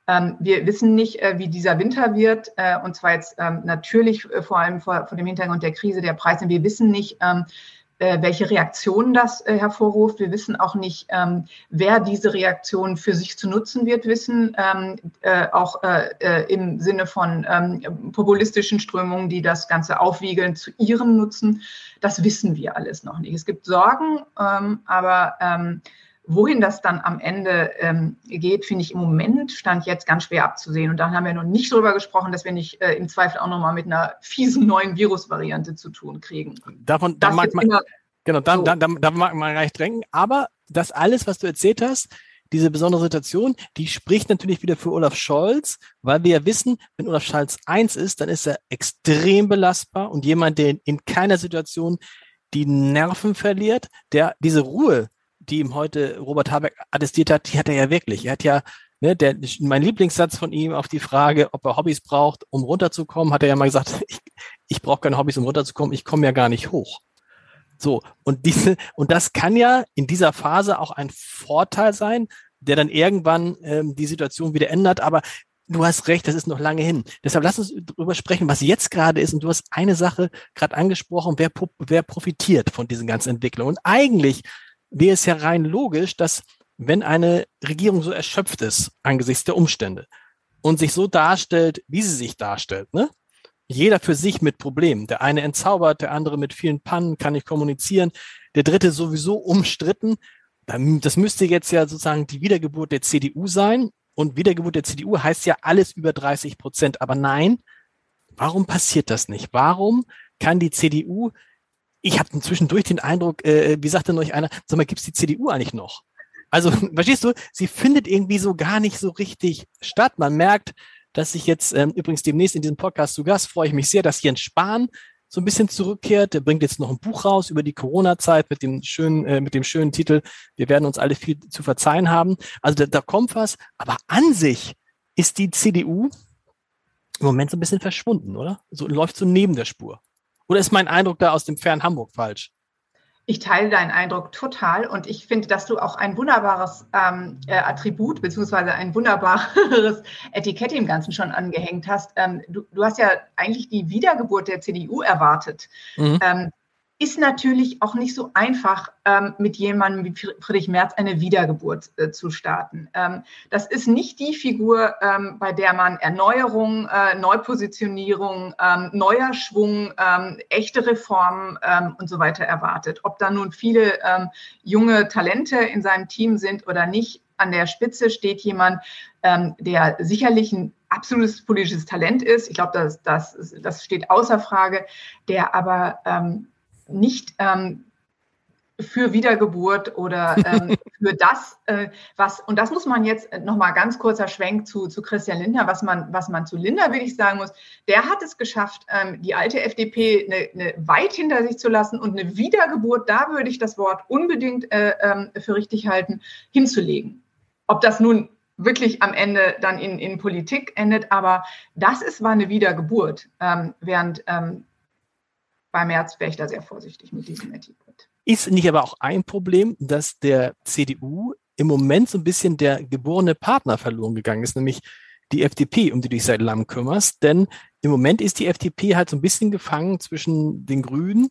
Ähm, wir wissen nicht, äh, wie dieser Winter wird, äh, und zwar jetzt ähm, natürlich äh, vor allem vor, vor, dem Hintergrund der Krise der Preise. Wir wissen nicht, ähm, äh, welche Reaktionen das äh, hervorruft. Wir wissen auch nicht, ähm, wer diese Reaktionen für sich zu nutzen wird, wissen, ähm, äh, auch äh, äh, im Sinne von ähm, populistischen Strömungen, die das Ganze aufwiegeln zu ihrem Nutzen. Das wissen wir alles noch nicht. Es gibt Sorgen, ähm, aber ähm, Wohin das dann am Ende ähm, geht, finde ich im Moment stand jetzt ganz schwer abzusehen. Und dann haben wir noch nicht darüber gesprochen, dass wir nicht äh, im Zweifel auch nochmal mit einer fiesen neuen Virusvariante zu tun kriegen. Davon da mag man, genau, da, so. da, da, da mag man gar nicht drängen. Aber das alles, was du erzählt hast, diese besondere Situation, die spricht natürlich wieder für Olaf Scholz, weil wir ja wissen, wenn Olaf Scholz eins ist, dann ist er extrem belastbar und jemand, der in keiner Situation die Nerven verliert, der diese Ruhe die ihm heute Robert Habeck attestiert hat, die hat er ja wirklich. Er hat ja, ne, der, mein Lieblingssatz von ihm auf die Frage, ob er Hobbys braucht, um runterzukommen, hat er ja mal gesagt, <laughs> ich, ich brauche keine Hobbys, um runterzukommen, ich komme ja gar nicht hoch. So, und diese, und das kann ja in dieser Phase auch ein Vorteil sein, der dann irgendwann ähm, die Situation wieder ändert. Aber du hast recht, das ist noch lange hin. Deshalb lass uns darüber sprechen, was jetzt gerade ist. Und du hast eine Sache gerade angesprochen, wer, wer profitiert von diesen ganzen Entwicklungen. Und eigentlich wäre es ja rein logisch, dass wenn eine Regierung so erschöpft ist angesichts der Umstände und sich so darstellt, wie sie sich darstellt, ne? Jeder für sich mit Problemen. Der eine entzaubert, der andere mit vielen Pannen, kann nicht kommunizieren, der dritte sowieso umstritten. Das müsste jetzt ja sozusagen die Wiedergeburt der CDU sein. Und Wiedergeburt der CDU heißt ja alles über 30 Prozent. Aber nein, warum passiert das nicht? Warum kann die CDU ich habe zwischendurch den Eindruck, äh, wie sagte neulich einer, sag mal, gibt's die CDU eigentlich noch? Also, <laughs> verstehst du, sie findet irgendwie so gar nicht so richtig statt. Man merkt, dass ich jetzt ähm, übrigens demnächst in diesem Podcast zu Gast freue ich mich sehr, dass Jens Spahn so ein bisschen zurückkehrt. Der bringt jetzt noch ein Buch raus über die Corona-Zeit mit dem schönen, äh, mit dem schönen Titel. Wir werden uns alle viel zu verzeihen haben. Also da, da kommt was. Aber an sich ist die CDU im Moment so ein bisschen verschwunden, oder? So läuft so neben der Spur. Oder ist mein Eindruck da aus dem fernen Hamburg falsch? Ich teile deinen Eindruck total und ich finde, dass du auch ein wunderbares ähm, äh, Attribut beziehungsweise ein wunderbares <laughs> Etikett im Ganzen schon angehängt hast. Ähm, du, du, hast ja eigentlich die Wiedergeburt der CDU erwartet. Mhm. Ähm, ist natürlich auch nicht so einfach, ähm, mit jemandem wie Friedrich Merz eine Wiedergeburt äh, zu starten. Ähm, das ist nicht die Figur, ähm, bei der man Erneuerung, äh, Neupositionierung, ähm, neuer Schwung, ähm, echte Reformen ähm, und so weiter erwartet. Ob da nun viele junge Talente in seinem Team sind oder nicht, an der Spitze steht jemand, der sicherlich ein absolutes politisches Talent ist. Ich glaube, das, das, das steht außer Frage, der aber nicht ähm, für Wiedergeburt oder ähm, <laughs> für das, äh, was, und das muss man jetzt nochmal ganz kurzer Schwenk zu, zu Christian Lindner, was man, was man zu Lindner wirklich sagen muss, der hat es geschafft, ähm, die alte FDP eine, eine weit hinter sich zu lassen und eine Wiedergeburt, da würde ich das Wort unbedingt äh, ähm, für richtig halten, hinzulegen. Ob das nun wirklich am Ende dann in, in Politik endet, aber das ist, war eine Wiedergeburt, ähm, während ähm, bei März wäre ich da sehr vorsichtig mit diesem Etikett. Ist nicht aber auch ein Problem, dass der CDU im Moment so ein bisschen der geborene Partner verloren gegangen ist, nämlich die FDP, um die du dich seit langem kümmerst. Denn im Moment ist die FDP halt so ein bisschen gefangen zwischen den Grünen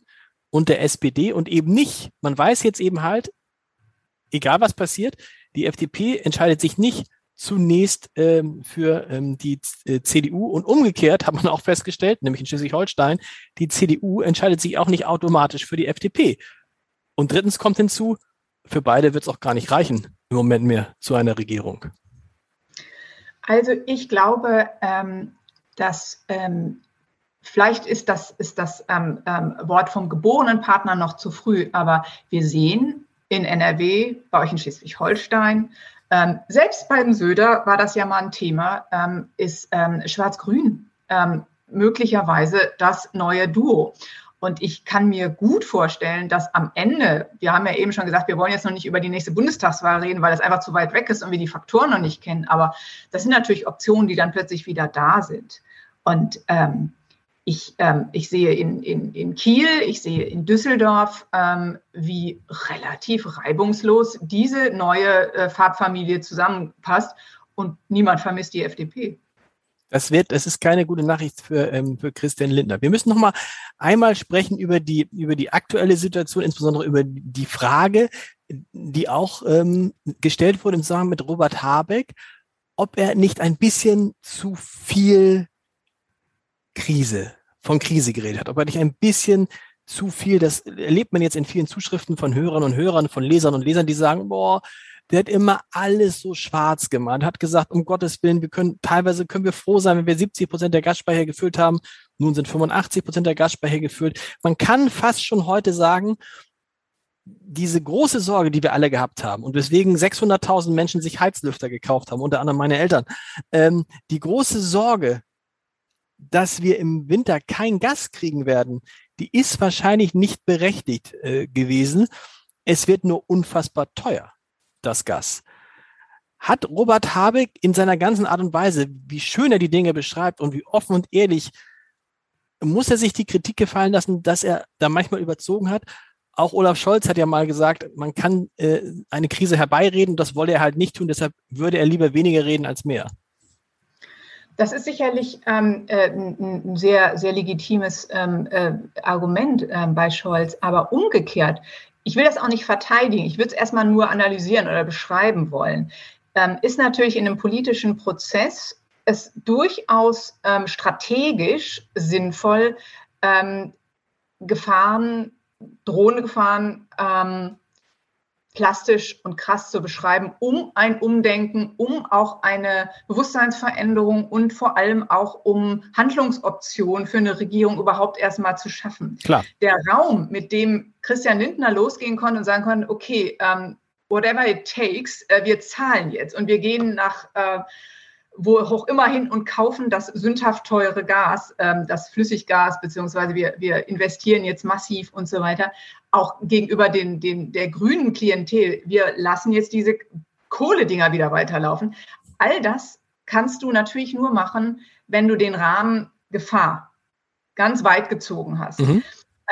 und der SPD und eben nicht. Man weiß jetzt eben halt, egal was passiert, die FDP entscheidet sich nicht zunächst ähm, für ähm, die äh, CDU und umgekehrt hat man auch festgestellt, nämlich in Schleswig-Holstein, die CDU entscheidet sich auch nicht automatisch für die FDP. Und drittens kommt hinzu, für beide wird es auch gar nicht reichen im Moment mehr zu einer Regierung. Also ich glaube, ähm, dass ähm, vielleicht ist das, ist das ähm, ähm, Wort vom geborenen Partner noch zu früh, aber wir sehen in NRW, bei euch in Schleswig-Holstein, ähm, selbst beim Söder war das ja mal ein Thema, ähm, ist ähm, Schwarz-Grün ähm, möglicherweise das neue Duo. Und ich kann mir gut vorstellen, dass am Ende, wir haben ja eben schon gesagt, wir wollen jetzt noch nicht über die nächste Bundestagswahl reden, weil das einfach zu weit weg ist und wir die Faktoren noch nicht kennen. Aber das sind natürlich Optionen, die dann plötzlich wieder da sind. Und ähm, ich, ähm, ich sehe in, in, in Kiel, ich sehe in Düsseldorf, ähm, wie relativ reibungslos diese neue äh, Farbfamilie zusammenpasst und niemand vermisst die FDP. Das wird, das ist keine gute Nachricht für, ähm, für Christian Lindner. Wir müssen noch mal einmal sprechen über die, über die aktuelle Situation, insbesondere über die Frage, die auch ähm, gestellt wurde im Zusammenhang mit Robert Habeck, ob er nicht ein bisschen zu viel Krise, von Krise geredet hat, ob er nicht ein bisschen zu viel, das erlebt man jetzt in vielen Zuschriften von Hörern und Hörern, von Lesern und Lesern, die sagen, boah, der hat immer alles so schwarz gemacht, hat gesagt, um Gottes Willen, wir können, teilweise können wir froh sein, wenn wir 70 Prozent der Gasspeicher gefüllt haben. Nun sind 85 Prozent der Gasspeicher gefüllt. Man kann fast schon heute sagen, diese große Sorge, die wir alle gehabt haben und weswegen 600.000 Menschen sich Heizlüfter gekauft haben, unter anderem meine Eltern, ähm, die große Sorge, dass wir im Winter kein Gas kriegen werden, die ist wahrscheinlich nicht berechtigt äh, gewesen. Es wird nur unfassbar teuer, das Gas. Hat Robert Habeck in seiner ganzen Art und Weise, wie schön er die Dinge beschreibt und wie offen und ehrlich, muss er sich die Kritik gefallen lassen, dass er da manchmal überzogen hat? Auch Olaf Scholz hat ja mal gesagt, man kann äh, eine Krise herbeireden, das wolle er halt nicht tun, deshalb würde er lieber weniger reden als mehr. Das ist sicherlich ähm, äh, ein sehr, sehr legitimes ähm, äh, Argument äh, bei Scholz. Aber umgekehrt, ich will das auch nicht verteidigen, ich würde es erstmal nur analysieren oder beschreiben wollen, ähm, ist natürlich in einem politischen Prozess es durchaus ähm, strategisch sinnvoll, ähm, Gefahren, drohende Gefahren ähm, plastisch und krass zu beschreiben, um ein Umdenken, um auch eine Bewusstseinsveränderung und vor allem auch um Handlungsoptionen für eine Regierung überhaupt erstmal zu schaffen. Klar. Der Raum, mit dem Christian Lindner losgehen konnte und sagen konnte, okay, ähm, whatever it takes, äh, wir zahlen jetzt und wir gehen nach äh, wo auch immer hin und kaufen das sündhaft teure Gas, ähm, das Flüssiggas, beziehungsweise wir, wir investieren jetzt massiv und so weiter, auch gegenüber den, den, der grünen Klientel. Wir lassen jetzt diese Kohledinger wieder weiterlaufen. All das kannst du natürlich nur machen, wenn du den Rahmen Gefahr ganz weit gezogen hast. Mhm.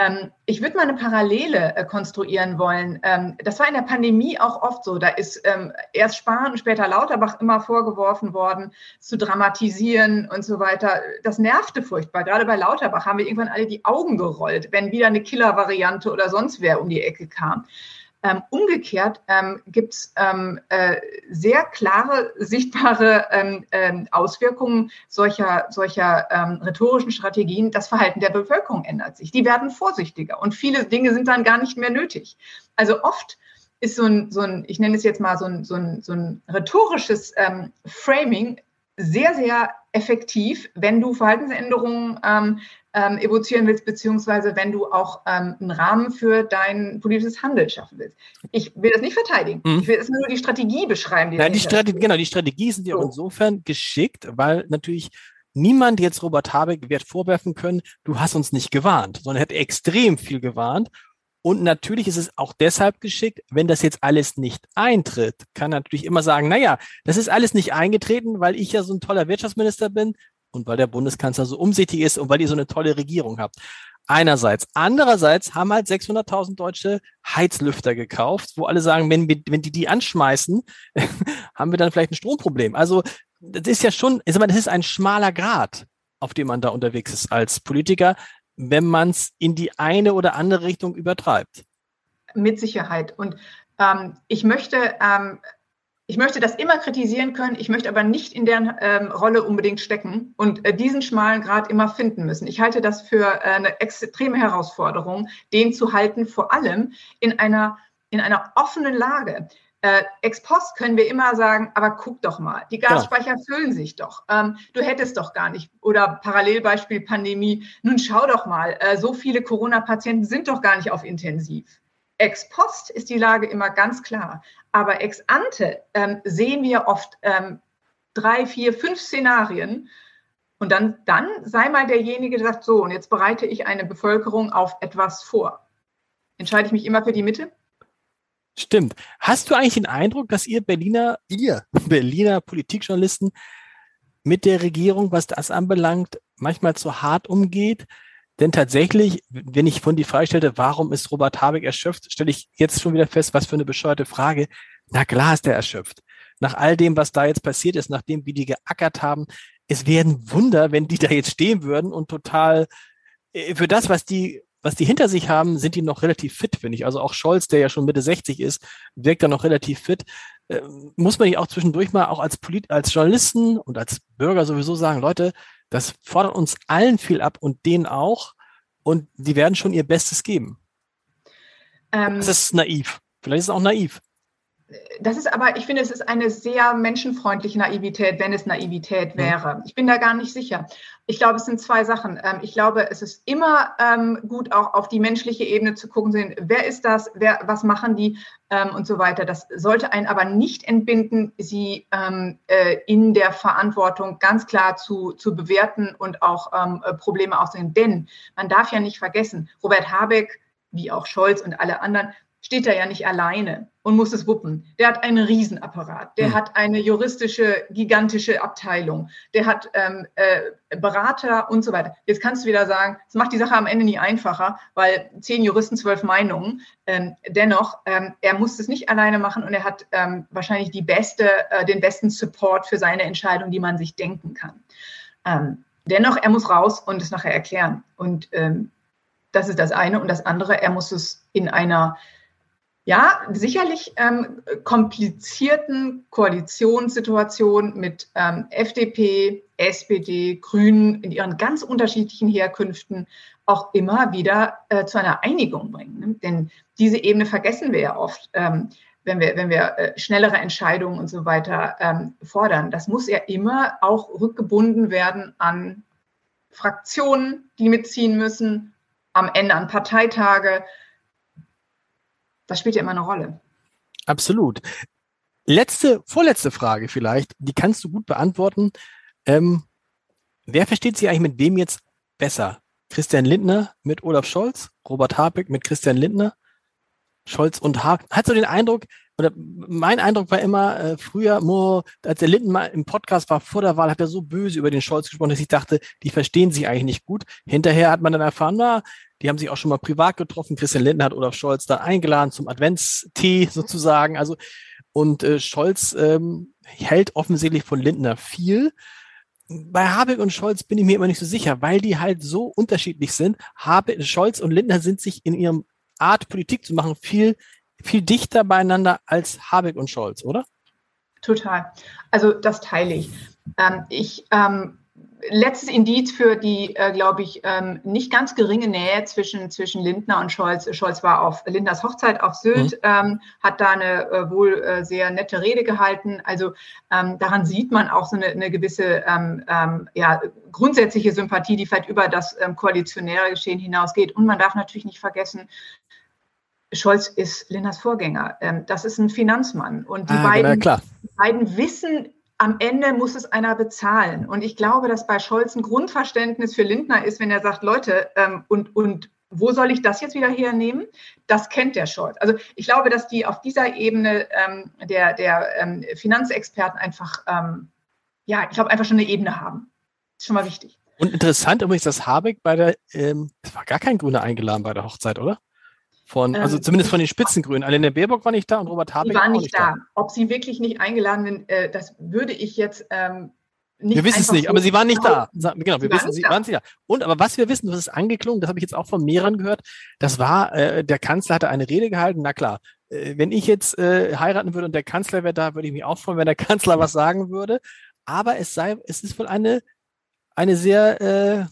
Ähm, ich würde mal eine Parallele äh, konstruieren wollen. Ähm, das war in der Pandemie auch oft so. Da ist ähm, erst Spahn und später Lauterbach immer vorgeworfen worden, zu dramatisieren und so weiter. Das nervte furchtbar. Gerade bei Lauterbach haben wir irgendwann alle die Augen gerollt, wenn wieder eine Killer-Variante oder sonst wer um die Ecke kam. Ähm, umgekehrt ähm, gibt es ähm, äh, sehr klare, sichtbare ähm, ähm, Auswirkungen solcher, solcher ähm, rhetorischen Strategien. Das Verhalten der Bevölkerung ändert sich. Die werden vorsichtiger und viele Dinge sind dann gar nicht mehr nötig. Also oft ist so ein, so ein ich nenne es jetzt mal so ein, so ein, so ein rhetorisches Framing sehr, sehr effektiv, wenn du Verhaltensänderungen ähm, ähm, evozieren willst, beziehungsweise wenn du auch ähm, einen Rahmen für dein politisches Handeln schaffen willst. Ich will das nicht verteidigen. Mhm. Ich will nur die Strategie beschreiben. Die ja, die Strategie, genau, die Strategie sind ja so. auch insofern geschickt, weil natürlich niemand jetzt Robert Habeck wird vorwerfen können, du hast uns nicht gewarnt, sondern er hat extrem viel gewarnt. Und natürlich ist es auch deshalb geschickt, wenn das jetzt alles nicht eintritt, kann natürlich immer sagen, naja, das ist alles nicht eingetreten, weil ich ja so ein toller Wirtschaftsminister bin und weil der Bundeskanzler so umsichtig ist und weil ihr so eine tolle Regierung habt. Einerseits. Andererseits haben halt 600.000 Deutsche Heizlüfter gekauft, wo alle sagen, wenn, wenn die die anschmeißen, <laughs> haben wir dann vielleicht ein Stromproblem. Also das ist ja schon, ich sag mal, das ist ein schmaler Grad, auf dem man da unterwegs ist als Politiker, wenn man es in die eine oder andere Richtung übertreibt. Mit Sicherheit. Und ähm, ich möchte ähm, ich möchte das immer kritisieren können, ich möchte aber nicht in deren ähm, Rolle unbedingt stecken und äh, diesen schmalen Grad immer finden müssen. Ich halte das für äh, eine extreme Herausforderung, den zu halten, vor allem in einer, in einer offenen Lage. Äh, ex post können wir immer sagen, aber guck doch mal, die Gasspeicher ja. füllen sich doch. Ähm, du hättest doch gar nicht. Oder Parallelbeispiel Pandemie. Nun schau doch mal, äh, so viele Corona-Patienten sind doch gar nicht auf Intensiv. Ex post ist die Lage immer ganz klar. Aber ex ante ähm, sehen wir oft ähm, drei, vier, fünf Szenarien. Und dann, dann sei mal derjenige, der sagt, so, und jetzt bereite ich eine Bevölkerung auf etwas vor. Entscheide ich mich immer für die Mitte? Stimmt. Hast du eigentlich den Eindruck, dass ihr Berliner, ihr Berliner Politikjournalisten mit der Regierung, was das anbelangt, manchmal zu hart umgeht? Denn tatsächlich, wenn ich von die Frage stellte, warum ist Robert Habeck erschöpft, stelle ich jetzt schon wieder fest, was für eine bescheuerte Frage. Na klar ist er erschöpft. Nach all dem, was da jetzt passiert ist, nachdem wie die geackert haben, es wären Wunder, wenn die da jetzt stehen würden und total äh, für das, was die was die hinter sich haben, sind die noch relativ fit, finde ich. Also auch Scholz, der ja schon Mitte 60 ist, wirkt da noch relativ fit. Äh, muss man ja auch zwischendurch mal auch als Polit als Journalisten und als Bürger sowieso sagen, Leute, das fordert uns allen viel ab und denen auch. Und die werden schon ihr Bestes geben. Ähm, das ist naiv. Vielleicht ist es auch naiv. Das ist aber, ich finde, es ist eine sehr menschenfreundliche Naivität, wenn es Naivität wäre. Ich bin da gar nicht sicher. Ich glaube, es sind zwei Sachen. Ähm, ich glaube, es ist immer ähm, gut, auch auf die menschliche Ebene zu gucken, sehen, wer ist das, wer, was machen die ähm, und so weiter. Das sollte einen aber nicht entbinden, sie äh, in der Verantwortung ganz klar zu, zu bewerten und auch äh, Probleme auszusehen. Denn man darf ja nicht vergessen, Robert Habeck, wie auch Scholz und alle anderen, steht er ja nicht alleine und muss es wuppen. Der hat einen Riesenapparat, der mhm. hat eine juristische, gigantische Abteilung, der hat ähm, äh, Berater und so weiter. Jetzt kannst du wieder sagen, es macht die Sache am Ende nie einfacher, weil zehn Juristen, zwölf Meinungen. Ähm, dennoch, ähm, er muss es nicht alleine machen und er hat ähm, wahrscheinlich die beste, äh, den besten Support für seine Entscheidung, die man sich denken kann. Ähm, dennoch, er muss raus und es nachher erklären. Und ähm, das ist das eine. Und das andere, er muss es in einer ja, sicherlich ähm, komplizierten Koalitionssituationen mit ähm, FDP, SPD, Grünen in ihren ganz unterschiedlichen Herkünften auch immer wieder äh, zu einer Einigung bringen. Ne? Denn diese Ebene vergessen wir ja oft, ähm, wenn wir, wenn wir äh, schnellere Entscheidungen und so weiter ähm, fordern. Das muss ja immer auch rückgebunden werden an Fraktionen, die mitziehen müssen, am Ende an Parteitage das spielt ja immer eine Rolle. Absolut. Letzte, vorletzte Frage vielleicht, die kannst du gut beantworten. Ähm, wer versteht sich eigentlich mit wem jetzt besser? Christian Lindner mit Olaf Scholz, Robert Habeck mit Christian Lindner, Scholz und Habeck. Hat so den Eindruck, oder mein Eindruck war immer, äh, früher, als der Linden mal im Podcast war vor der Wahl, hat er so böse über den Scholz gesprochen, dass ich dachte, die verstehen sich eigentlich nicht gut. Hinterher hat man dann erfahren, na, die haben sich auch schon mal privat getroffen. Christian Lindner hat Olaf Scholz da eingeladen zum Adventstee sozusagen. Also und äh, Scholz ähm, hält offensichtlich von Lindner viel. Bei Habeck und Scholz bin ich mir immer nicht so sicher, weil die halt so unterschiedlich sind. Habeck, Scholz und Lindner sind sich in ihrem Art, Politik zu machen, viel viel dichter beieinander als Habeck und Scholz, oder? Total. Also das teile ich. Ähm, ich ähm, letztes Indiz für die, äh, glaube ich, ähm, nicht ganz geringe Nähe zwischen, zwischen Lindner und Scholz. Scholz war auf Lindners Hochzeit auf Sylt, mhm. ähm, hat da eine äh, wohl äh, sehr nette Rede gehalten. Also ähm, daran sieht man auch so eine, eine gewisse ähm, ähm, ja, grundsätzliche Sympathie, die vielleicht über das ähm, koalitionäre Geschehen hinausgeht. Und man darf natürlich nicht vergessen, Scholz ist Lindners Vorgänger. Das ist ein Finanzmann. Und die, ah, beiden, genau, die beiden wissen, am Ende muss es einer bezahlen. Und ich glaube, dass bei Scholz ein Grundverständnis für Lindner ist, wenn er sagt, Leute, ähm, und, und wo soll ich das jetzt wieder hernehmen? Das kennt der Scholz. Also ich glaube, dass die auf dieser Ebene ähm, der, der ähm, Finanzexperten einfach, ähm, ja, ich glaube, einfach schon eine Ebene haben. Ist schon mal wichtig. Und interessant übrigens, dass Habeck bei der, ähm, es war gar kein Grüner eingeladen bei der Hochzeit, oder? Von, also ähm, zumindest von den Spitzengrünen. Alena Baerbock war nicht da und Robert Habeck war nicht, nicht da. da. Ob sie wirklich nicht eingeladen sind, äh, das würde ich jetzt ähm, nicht Wir wissen es nicht, so aber sie waren nicht da. Genau, wir wissen, sie waren sie da. Und aber was wir wissen, das ist angeklungen, das habe ich jetzt auch von mehreren gehört, das war, äh, der Kanzler hatte eine Rede gehalten, na klar, äh, wenn ich jetzt äh, heiraten würde und der Kanzler wäre da, würde ich mich auch freuen, wenn der <laughs> Kanzler was sagen würde. Aber es sei, es ist wohl eine, eine sehr,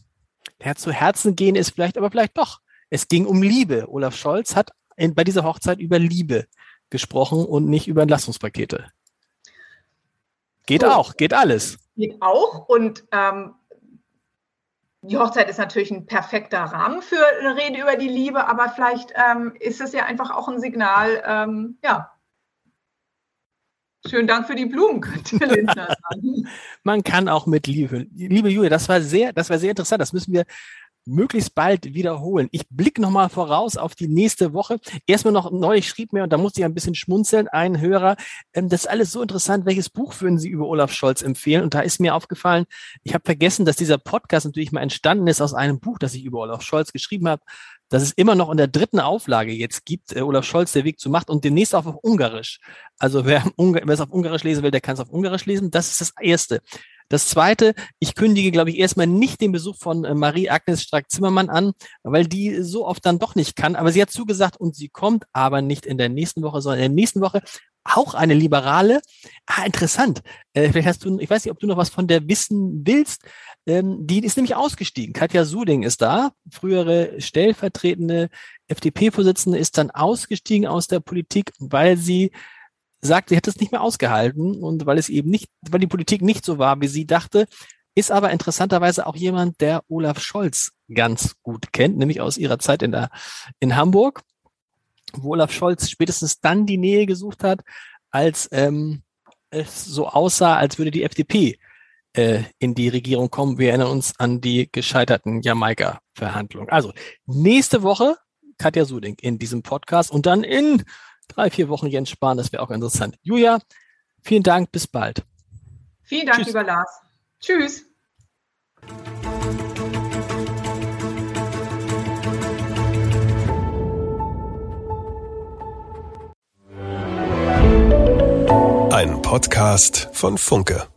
äh, zu Herzen gehen ist vielleicht, aber vielleicht doch es ging um Liebe. Olaf Scholz hat in, bei dieser Hochzeit über Liebe gesprochen und nicht über Entlastungspakete. Geht so, auch, geht alles. Geht auch und ähm, die Hochzeit ist natürlich ein perfekter Rahmen für eine Rede über die Liebe, aber vielleicht ähm, ist es ja einfach auch ein Signal, ähm, ja. Schönen Dank für die Blumen, könnte Lindner <laughs> sagen. Man kann auch mit Liebe. Liebe Julia, das war sehr, das war sehr interessant. Das müssen wir möglichst bald wiederholen. Ich blicke nochmal voraus auf die nächste Woche. Erstmal noch neulich schrieb mir, und da musste ich ein bisschen schmunzeln, ein Hörer, ähm, das ist alles so interessant, welches Buch würden Sie über Olaf Scholz empfehlen? Und da ist mir aufgefallen, ich habe vergessen, dass dieser Podcast natürlich mal entstanden ist aus einem Buch, das ich über Olaf Scholz geschrieben habe, das es immer noch in der dritten Auflage jetzt gibt, äh, Olaf Scholz, der Weg zu Macht und demnächst auch auf Ungarisch. Also wer, <laughs> wer es auf Ungarisch lesen will, der kann es auf Ungarisch lesen. Das ist das Erste. Das zweite, ich kündige, glaube ich, erstmal nicht den Besuch von äh, Marie-Agnes Strack-Zimmermann an, weil die so oft dann doch nicht kann. Aber sie hat zugesagt und sie kommt aber nicht in der nächsten Woche, sondern in der nächsten Woche auch eine Liberale. Ah, interessant. Äh, vielleicht hast du, ich weiß nicht, ob du noch was von der wissen willst. Ähm, die ist nämlich ausgestiegen. Katja Suding ist da, frühere stellvertretende FDP-Vorsitzende, ist dann ausgestiegen aus der Politik, weil sie sagt, sie hätte es nicht mehr ausgehalten und weil es eben nicht, weil die Politik nicht so war, wie sie dachte, ist aber interessanterweise auch jemand, der Olaf Scholz ganz gut kennt, nämlich aus ihrer Zeit in der, in Hamburg, wo Olaf Scholz spätestens dann die Nähe gesucht hat, als ähm, es so aussah, als würde die FDP äh, in die Regierung kommen. Wir erinnern uns an die gescheiterten Jamaika-Verhandlungen. Also nächste Woche Katja Suding in diesem Podcast und dann in drei, vier Wochen Jens Spahn, das wäre auch interessant. Julia, vielen Dank, bis bald. Vielen Dank, Tschüss. lieber Lars. Tschüss. Ein Podcast von Funke.